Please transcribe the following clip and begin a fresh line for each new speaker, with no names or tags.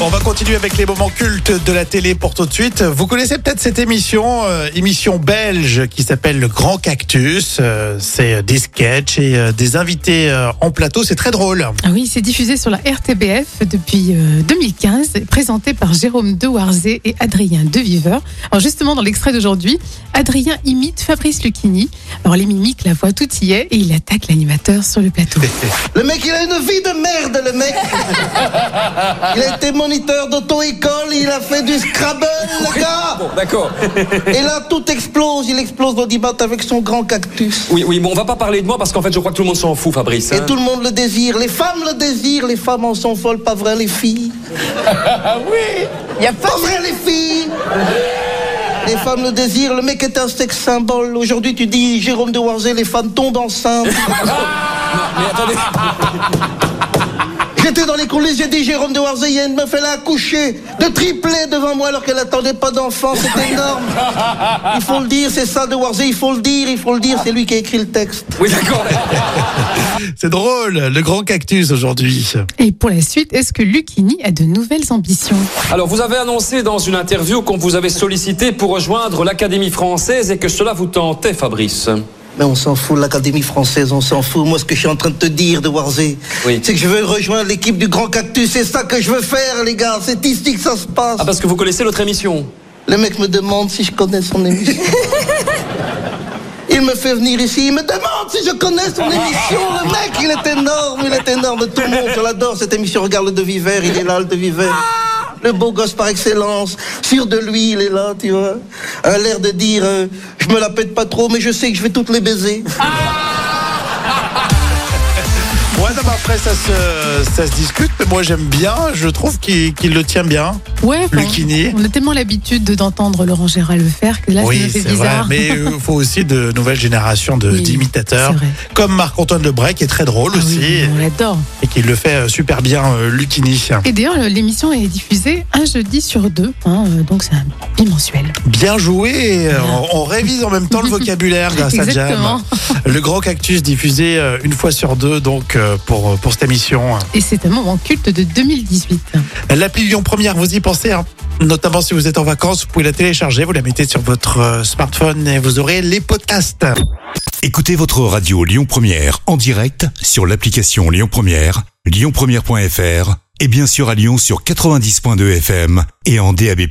on va continuer avec les moments cultes de la télé pour tout de suite. Vous connaissez peut-être cette émission, euh, émission belge qui s'appelle Le Grand Cactus. Euh, c'est des sketchs et euh, des invités euh, en plateau. C'est très drôle.
Ah oui, c'est diffusé sur la RTBF depuis euh, 2015, présenté par Jérôme Dewarzé et Adrien Deviveur. Alors justement, dans l'extrait d'aujourd'hui, Adrien imite Fabrice Lucchini. Alors les mimiques, la voix, tout y est, et il attaque l'animateur sur le plateau.
Le mec, il a une vie de merde, le mec. Il a été moniteur d'auto-école, il a fait du Scrabble, le gars.
Bon, d'accord.
Et là, tout explose. Il explose l'audimat avec son grand cactus.
Oui, oui, bon, on va pas parler de moi parce qu'en fait, je crois que tout le monde s'en fout, Fabrice.
Et
hein.
tout le monde le désire. Les femmes le désirent. Les femmes en sont folles, pas vrai, les filles?
Ah oui
Y a pas vrai, les filles? Les femmes le désirent, le mec est un sexe symbole. Aujourd'hui, tu dis Jérôme de Warzé, les femmes tombent enceintes.
Mais attendez,
J'étais dans les coulisses, j'ai dit Jérôme de Warzé, il y a une meuf, elle a accouché de triplé devant moi alors qu'elle attendait pas d'enfant, c'est énorme. Il faut le dire, c'est ça de Warzé, il faut le dire, il faut le dire, c'est lui qui a écrit le texte.
oui, d'accord.
C'est drôle, Le Grand Cactus aujourd'hui.
Et pour la suite, est-ce que Lucchini a de nouvelles ambitions?
Alors, vous avez annoncé dans une interview qu'on vous avait sollicité pour rejoindre l'Académie française et que cela vous tentait, Fabrice.
Mais on s'en fout de l'Académie française, on s'en fout. Moi, ce que je suis en train de te dire, de Warzé,
Oui.
c'est que je veux rejoindre l'équipe du Grand Cactus. C'est ça que je veux faire, les gars. C'est ici que ça se passe.
Ah, parce que vous connaissez l'autre émission
Le mec me demande si je connais son émission. Il me fait venir ici, il me demande si je connais son émission. Le mec, il est énorme, il est énorme. Tout le monde, je l'adore cette émission. Regarde le De Viver, il est là, le De Viver. Le beau gosse par excellence, sûr de lui, il est là, tu vois. A l'air de dire, euh, je me la pète pas trop, mais je sais que je vais toutes les baiser.
Ouais, après, ça se, ça se discute, mais moi j'aime bien. Je trouve qu'il le tient bien.
Ouais,
Lucchini.
on a tellement l'habitude de- d'entendre Laurent Gérard le faire que là,
oui, c'est vrai.
bizarre.
Mais il faut aussi de nouvelles générations
Oui,
d'imitateurs.
vrai.
Comme Marc-Antoine Lebrec, qui est très drôle
Ah
aussi.
oui, on l'adore.
Et qui le fait euh, super bien, euh, Lucchini.
Et d'ailleurs, l'émission est diffusée un jeudi sur deux, hein, euh, donc c'est un bimensuel.
Bien joué. On, on révise en même temps le vocabulaire grâce à Jam.
Exactement.
Le grand cactus diffusé euh, une fois sur deux donc euh, pour, pour cette émission.
Et c'est un moment culte de 2018.
L'appli Lyon Première, vous y pensez hein Notamment si vous êtes en vacances, vous pouvez la télécharger, vous la mettez sur votre euh, smartphone et vous aurez les podcasts.
Écoutez votre radio Lyon Première en direct sur l'application Lyon Première, lyonpremière.fr et bien sûr à Lyon sur 90.2 FM et en DAB+.